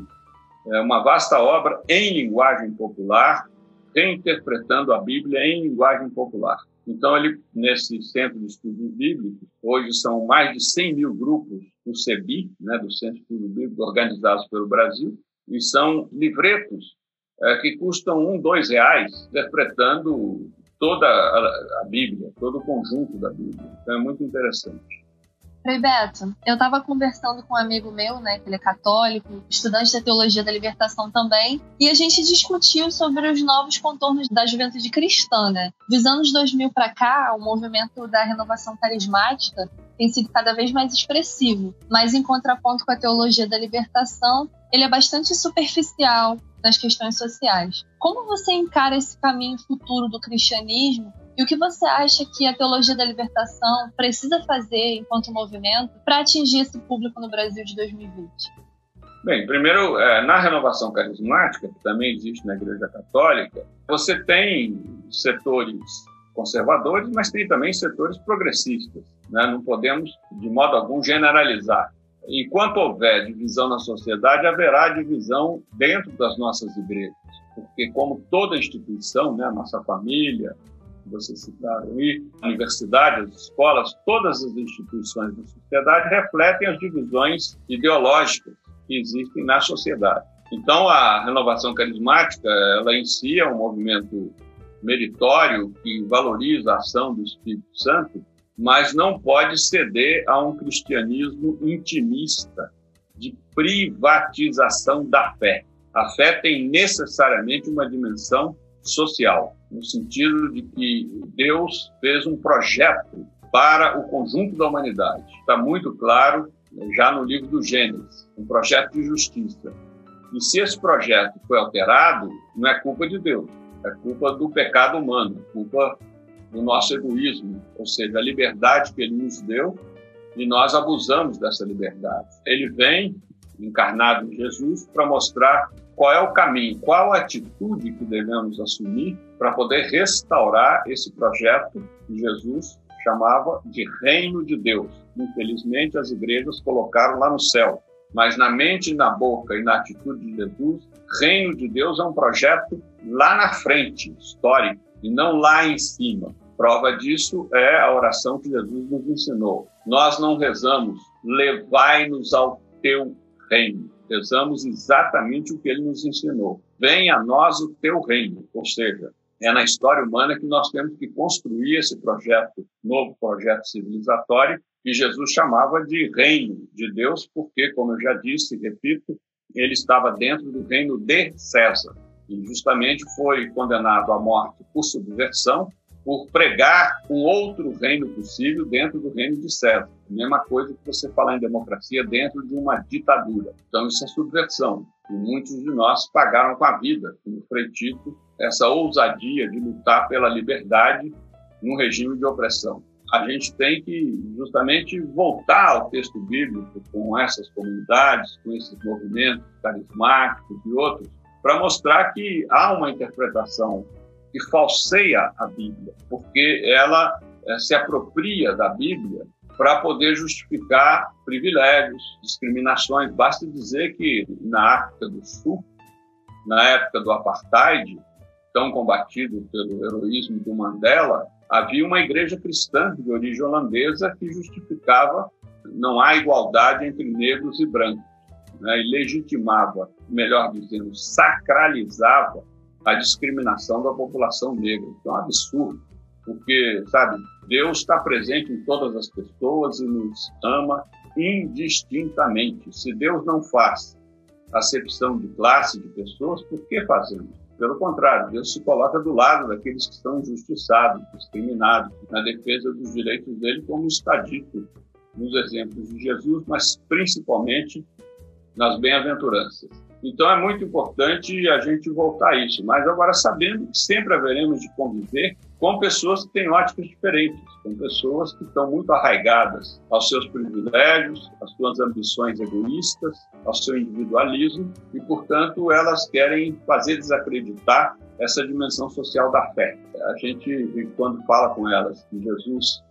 é uma vasta obra em linguagem popular, reinterpretando a Bíblia em linguagem popular. Então, ele, nesse Centro de Estudos Bíblicos, hoje são mais de 100 mil grupos do CEBI, né, do Centro de Estudos Bíblicos, organizados pelo Brasil, e são livretos é, que custam um, dois reais, interpretando toda a, a Bíblia, todo o conjunto da Bíblia. Então, é muito interessante. Frei Beto, eu estava conversando com um amigo meu, né, que ele é católico, estudante da teologia da libertação também, e a gente discutiu sobre os novos contornos da juventude cristã, né? Dos anos 2000 para cá, o movimento da renovação carismática tem sido cada vez mais expressivo, mas em contraponto com a teologia da libertação, ele é bastante superficial nas questões sociais. Como você encara esse caminho futuro do cristianismo e o que você acha que a teologia da libertação precisa fazer enquanto movimento para atingir esse público no Brasil de 2020? Bem, primeiro, é, na renovação carismática, que também existe na Igreja Católica, você tem setores conservadores, mas tem também setores progressistas. Né? Não podemos, de modo algum, generalizar. Enquanto houver divisão na sociedade, haverá divisão dentro das nossas igrejas, porque, como toda instituição, né, nossa família, você citaram aí, a universidade, as escolas, todas as instituições da sociedade refletem as divisões ideológicas que existem na sociedade. Então, a renovação carismática, ela em si é um movimento meritório que valoriza a ação do Espírito Santo, mas não pode ceder a um cristianismo intimista, de privatização da fé. A fé tem necessariamente uma dimensão social, no sentido de que Deus fez um projeto para o conjunto da humanidade. Está muito claro já no livro do Gênesis, um projeto de justiça. E se esse projeto foi alterado, não é culpa de Deus, é culpa do pecado humano, é culpa do nosso egoísmo, ou seja, a liberdade que ele nos deu e nós abusamos dessa liberdade. Ele vem encarnado em Jesus para mostrar qual é o caminho, qual a atitude que devemos assumir para poder restaurar esse projeto que Jesus chamava de Reino de Deus. Infelizmente, as igrejas colocaram lá no céu. Mas na mente, na boca e na atitude de Jesus, Reino de Deus é um projeto lá na frente, histórico, e não lá em cima. Prova disso é a oração que Jesus nos ensinou. Nós não rezamos, levai-nos ao teu reino. Rezamos exatamente o que ele nos ensinou. Venha a nós o teu reino. Ou seja, é na história humana que nós temos que construir esse projeto, novo projeto civilizatório, que Jesus chamava de reino de Deus, porque, como eu já disse e repito, ele estava dentro do reino de César. E justamente foi condenado à morte por subversão, por pregar um outro reino possível dentro do reino de César. Mesma coisa que você falar em democracia dentro de uma ditadura. Então, isso é subversão. E muitos de nós pagaram com a vida, como Frei essa ousadia de lutar pela liberdade num regime de opressão. A gente tem que justamente voltar ao texto bíblico com essas comunidades, com esses movimentos carismáticos e outros, para mostrar que há uma interpretação que falseia a Bíblia, porque ela é, se apropria da Bíblia para poder justificar privilégios, discriminações. Basta dizer que na África do Sul, na época do apartheid, tão combatido pelo heroísmo do Mandela, havia uma igreja cristã de origem holandesa que justificava não há igualdade entre negros e brancos, né, e legitimava, melhor dizendo, sacralizava a discriminação da população negra, que é um absurdo, porque, sabe, Deus está presente em todas as pessoas e nos ama indistintamente. Se Deus não faz acepção de classe de pessoas, por que fazemos? Pelo contrário, Deus se coloca do lado daqueles que estão injustiçados, discriminados, na defesa dos direitos dele, como está dito nos exemplos de Jesus, mas principalmente nas bem-aventuranças. Então é muito importante a gente voltar a isso, mas agora sabendo que sempre haveremos de conviver com pessoas que têm óticas diferentes, com pessoas que estão muito arraigadas aos seus privilégios, às suas ambições egoístas, ao seu individualismo e, portanto, elas querem fazer desacreditar essa dimensão social da fé. A gente, quando fala com elas que Jesus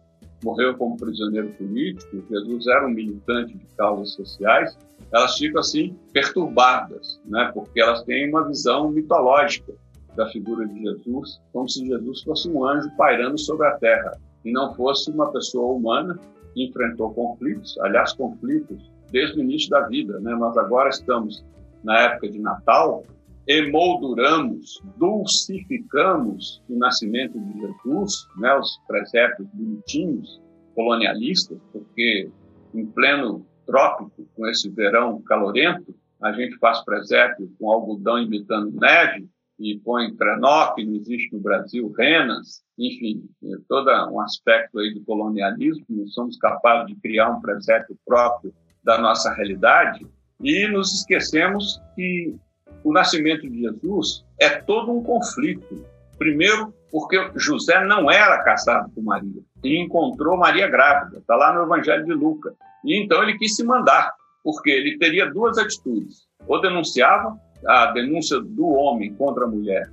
morreu como prisioneiro político, Jesus era um militante de causas sociais, elas ficam assim perturbadas, né? Porque elas têm uma visão mitológica da figura de Jesus, como se Jesus fosse um anjo pairando sobre a terra e não fosse uma pessoa humana que enfrentou conflitos, aliás, conflitos desde o início da vida, né? Nós agora estamos na época de Natal, emolduramos, dulcificamos o nascimento de Jesus, né? Os presépios bonitinhos, colonialistas, porque em pleno trópico, com esse verão calorento, a gente faz presépio com algodão imitando neve e põe trenó, que não existe no Brasil, renas, enfim, é todo um aspecto aí do colonialismo, nós somos capazes de criar um presépio próprio da nossa realidade e nos esquecemos que o nascimento de Jesus é todo um conflito. Primeiro, porque José não era casado com Maria e encontrou Maria grávida, está lá no Evangelho de Lucas. E então ele quis se mandar, porque ele teria duas atitudes. Ou denunciava, a denúncia do homem contra a mulher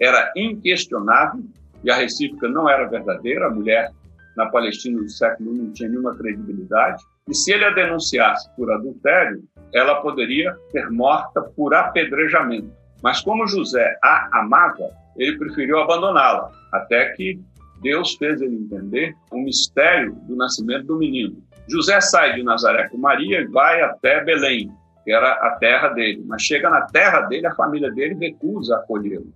era inquestionável, e a recíproca não era verdadeira, a mulher na Palestina do século I não tinha nenhuma credibilidade, e se ele a denunciasse por adultério, ela poderia ser morta por apedrejamento. Mas como José a amava, ele preferiu abandoná-la, até que Deus fez ele entender o mistério do nascimento do menino. José sai de Nazaré com Maria e vai até Belém, que era a terra dele. Mas chega na terra dele, a família dele recusa acolhê-lo.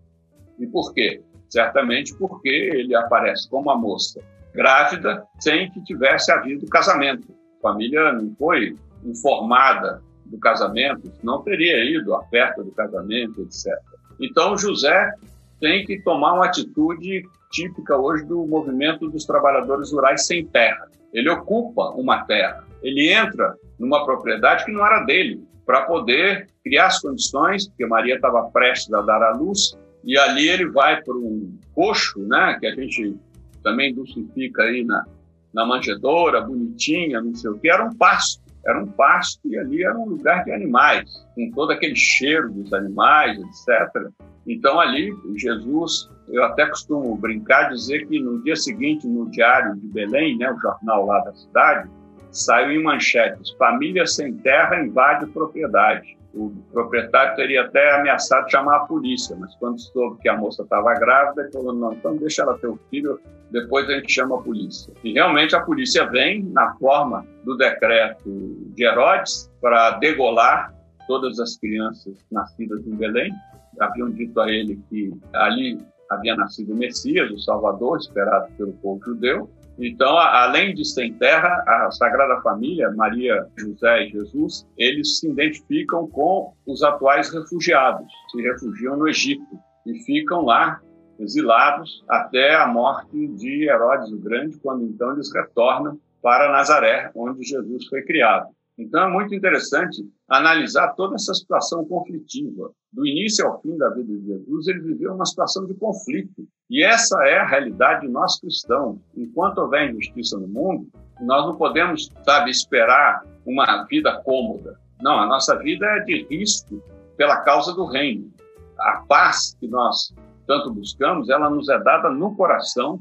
E por quê? Certamente porque ele aparece como uma moça grávida sem que tivesse havido casamento. Família não foi informada do casamento, não teria ido à festa do casamento, etc. Então, José tem que tomar uma atitude típica hoje do movimento dos trabalhadores rurais sem terra. Ele ocupa uma terra, ele entra numa propriedade que não era dele, para poder criar as condições, porque Maria estava prestes a dar à luz, e ali ele vai para um coxo, né, que a gente também dulcifica aí na, na manjedoura, bonitinha, não sei o que, era um pasto. Era um pasto e ali era um lugar de animais, com todo aquele cheiro dos animais, etc. Então ali Jesus, eu até costumo brincar dizer que no dia seguinte no Diário de Belém, né, o jornal lá da cidade, saiu em manchetes: família sem terra invade propriedade. O proprietário teria até ameaçado chamar a polícia, mas quando soube que a moça estava grávida, ele falou: não, então deixa ela ter o filho, depois a gente chama a polícia. E realmente a polícia vem na forma do decreto de Herodes para degolar todas as crianças nascidas em Belém. Haviam dito a ele que ali havia nascido o Messias, o Salvador, esperado pelo povo judeu, então, além de sem terra, a Sagrada Família, Maria, José e Jesus, eles se identificam com os atuais refugiados, se refugiam no Egito e ficam lá exilados até a morte de Herodes o Grande, quando então eles retornam para Nazaré, onde Jesus foi criado. Então é muito interessante analisar toda essa situação conflitiva. Do início ao fim da vida de Jesus, ele viveu uma situação de conflito. E essa é a realidade de nós cristãos. Enquanto houver injustiça no mundo, nós não podemos, sabe, esperar uma vida cômoda. Não, a nossa vida é de risco pela causa do reino. A paz que nós tanto buscamos, ela nos é dada no coração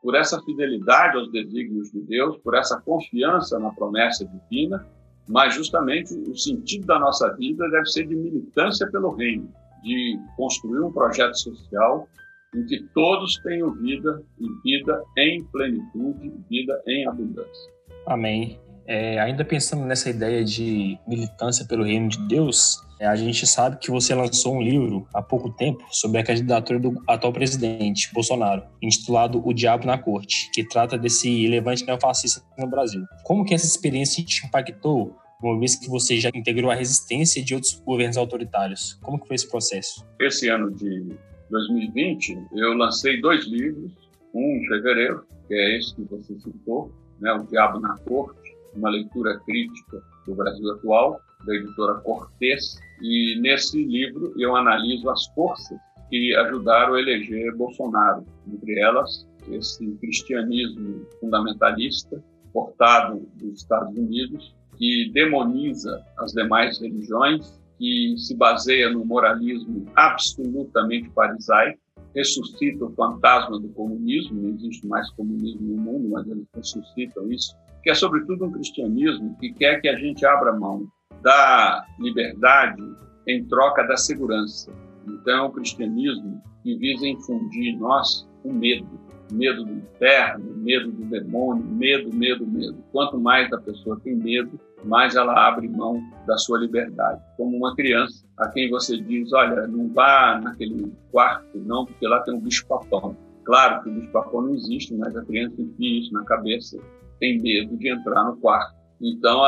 por essa fidelidade aos desígnios de Deus, por essa confiança na promessa divina mas justamente o sentido da nossa vida deve ser de militância pelo reino, de construir um projeto social em que todos tenham vida e vida em plenitude, vida em abundância. Amém. É, ainda pensando nessa ideia de militância pelo reino de Deus, é, a gente sabe que você lançou um livro há pouco tempo sobre a candidatura do atual presidente, Bolsonaro, intitulado O Diabo na Corte, que trata desse levante neofascista no Brasil. Como que essa experiência te impactou, uma vez que você já integrou a resistência de outros governos autoritários? Como que foi esse processo? Esse ano de 2020, eu lancei dois livros, um em fevereiro, que é esse que você citou, né, O Diabo na Corte, uma leitura crítica do Brasil atual, da editora Cortez, e nesse livro eu analiso as forças que ajudaram a eleger Bolsonaro, entre elas esse cristianismo fundamentalista, portado dos Estados Unidos, que demoniza as demais religiões, que se baseia no moralismo absolutamente farisaico, ressuscita o fantasma do comunismo, não existe mais comunismo no mundo, mas eles ressuscitam isso, que é sobretudo um cristianismo que quer que a gente abra mão da liberdade em troca da segurança. Então, o cristianismo que visa infundir em nós o medo, medo do inferno, medo do demônio, medo, medo, medo. Quanto mais a pessoa tem medo, mais ela abre mão da sua liberdade. Como uma criança a quem você diz, olha, não vá naquele quarto, não, porque lá tem um bicho-papão. Claro que o bicho-papão não existe, mas a criança enfia isso na cabeça, tem medo de entrar no quarto. Então,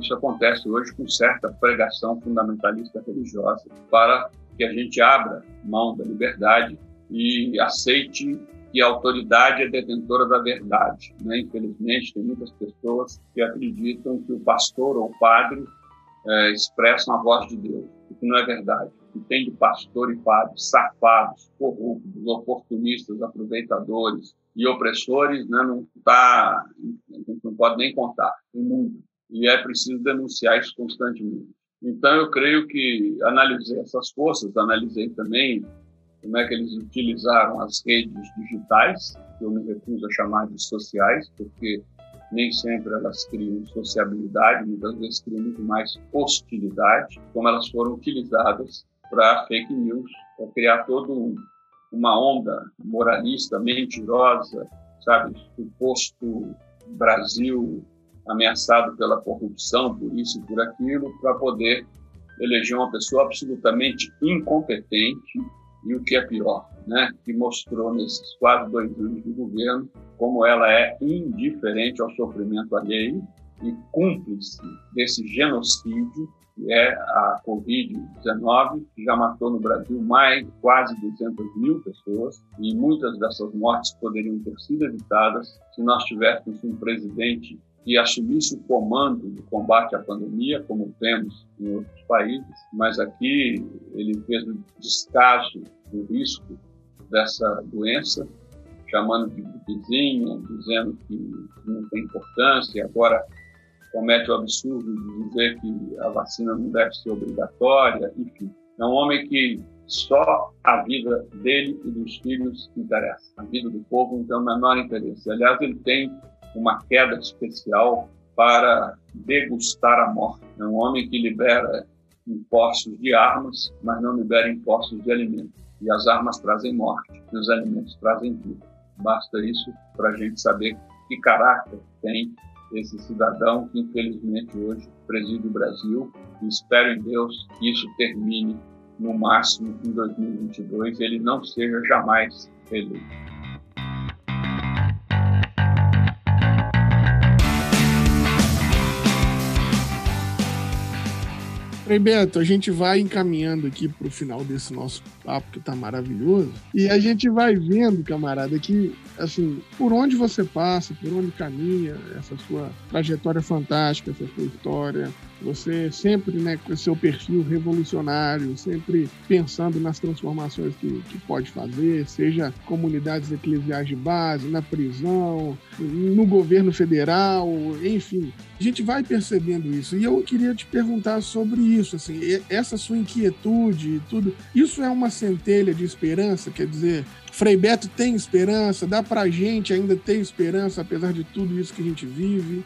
isso acontece hoje com certa pregação fundamentalista religiosa para que a gente abra mão da liberdade e aceite que a autoridade é detentora da verdade. Né? Infelizmente, tem muitas pessoas que acreditam que o pastor ou o padre é, expressam a voz de Deus, o que não é verdade. Que tem de pastor e padre safados, corruptos, oportunistas, aproveitadores e opressores, né, não tá, a gente não pode nem contar, tem mundo. E é preciso denunciar isso constantemente. Então, eu creio que analisei essas forças, analisei também como é que eles utilizaram as redes digitais, que eu me recuso a chamar de sociais, porque nem sempre elas criam sociabilidade, muitas vezes criam muito mais hostilidade, como elas foram utilizadas para fake news, para criar todo um, uma onda moralista, mentirosa, sabe, suposto Brasil ameaçado pela corrupção, por isso e por aquilo, para poder eleger uma pessoa absolutamente incompetente, e o que é pior, né, que mostrou nesses quase dois anos de governo como ela é indiferente ao sofrimento alheio e cúmplice desse genocídio que é a Covid-19, que já matou no Brasil mais quase 200 mil pessoas, e muitas dessas mortes poderiam ter sido evitadas se nós tivéssemos um presidente que assumisse o comando do combate à pandemia, como vemos em outros países, mas aqui ele fez o descaso do risco dessa doença, chamando de gripezinha, dizendo que não tem importância, agora comete o absurdo de dizer que a vacina não deve ser obrigatória, enfim. É um homem que só a vida dele e dos filhos interessa. A vida do povo não tem o menor interesse. Aliás, ele tem uma queda especial para degustar a morte. É um homem que libera impostos de armas, mas não libera impostos de alimentos. E as armas trazem morte, e os alimentos trazem vida. Basta isso para a gente saber que caráter tem esse cidadão que, infelizmente, hoje preside o Brasil. E espero em Deus que isso termine no máximo em 2022 e ele não seja jamais eleito. Frei Beto, a gente vai encaminhando aqui para o final desse nosso papo que tá maravilhoso. E a gente vai vendo, camarada, que assim, por onde você passa, por onde caminha, essa sua trajetória fantástica, essa sua história, você sempre, né, com seu perfil revolucionário, sempre pensando nas transformações que, que pode fazer, seja comunidades eclesiais de base, na prisão, no governo federal, enfim. A gente vai percebendo isso. E eu queria te perguntar sobre isso, assim, essa sua inquietude e tudo. Isso é uma centelha de esperança? Quer dizer, Frei Beto tem esperança? Dá pra gente ainda ter esperança, apesar de tudo isso que a gente vive?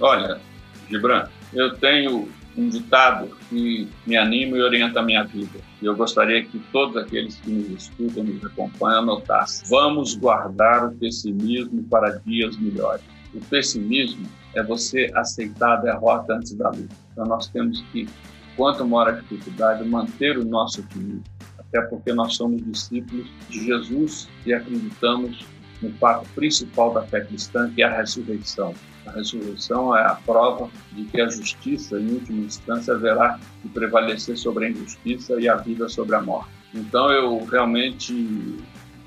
Olha, Gibran, eu tenho um ditado que me anima e orienta a minha vida. E eu gostaria que todos aqueles que nos escutam, nos acompanham, anotassem. Vamos guardar o pessimismo para dias melhores. O pessimismo é você aceitar a derrota antes da luta. Então nós temos que, quanto maior a dificuldade, manter o nosso otimismo. Até porque nós somos discípulos de Jesus e acreditamos no fato principal da fé cristã, que é a ressurreição. A ressurreição é a prova de que a justiça, em última instância, haverá de prevalecer sobre a injustiça e a vida sobre a morte. Então, eu realmente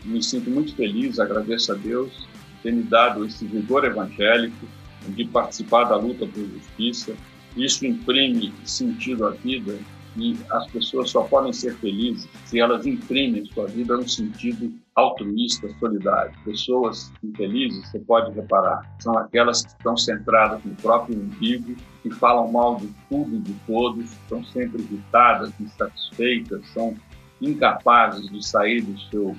me sinto muito feliz, agradeço a Deus ter me dado esse vigor evangélico de participar da luta por justiça. Isso imprime sentido à vida e as pessoas só podem ser felizes se elas imprimem sua vida no sentido altruísta, solidário. Pessoas infelizes, você pode reparar, são aquelas que estão centradas no próprio umbigo, que falam mal de tudo e de todos, estão sempre irritadas, insatisfeitas, são incapazes de sair do seu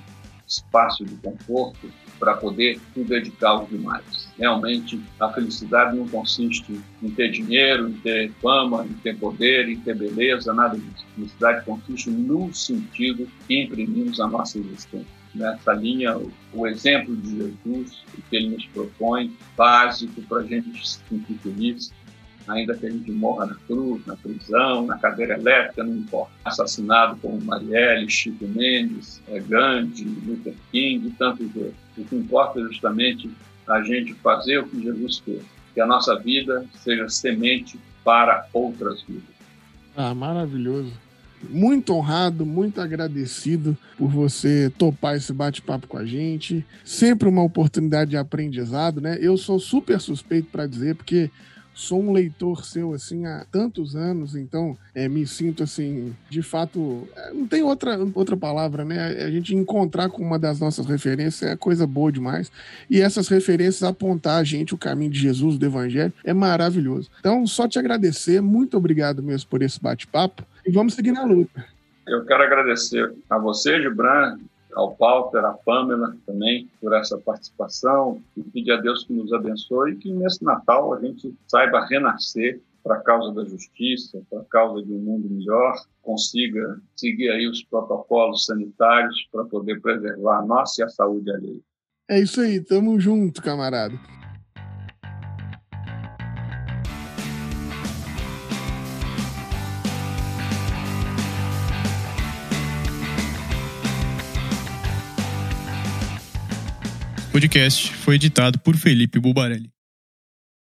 espaço de conforto para poder se dedicar aos demais. Realmente, a felicidade não consiste em ter dinheiro, em ter fama, em ter poder, em ter beleza, nada disso. A felicidade consiste no sentido que imprimimos a nossa existência. Nessa linha, o exemplo de Jesus, o que ele nos propõe, básico para a gente se sentir feliz, ainda que a gente morra na cruz, na prisão, na cadeira elétrica, não importa. Assassinado como Marielle, Chico Mendes, é, Gandhi, Luther King e tantos outros. O que importa é justamente a gente fazer o que Jesus fez, que a nossa vida seja semente para outras vidas. Ah, maravilhoso. Muito honrado, muito agradecido por você topar esse bate-papo com a gente. Sempre uma oportunidade de aprendizado, né? Eu sou super suspeito para dizer, porque sou um leitor seu assim há tantos anos, então é, me sinto assim, de fato, é, não tem outra, outra palavra, né? A gente encontrar com uma das nossas referências é coisa boa demais. E essas referências apontar a gente o caminho de Jesus, do Evangelho, é maravilhoso. Então, só te agradecer, muito obrigado mesmo por esse bate-papo e vamos seguir na luta. Eu quero agradecer a você, Gibran, ao Walter, à Pamela também, por essa participação e pedir a Deus que nos abençoe e que nesse Natal a gente saiba renascer para a causa da justiça, para a causa de um mundo melhor, consiga seguir aí os protocolos sanitários para poder preservar a nossa e a saúde alheia. É isso aí, tamo junto, camarada. Podcast foi editado por Felipe Bubarelli.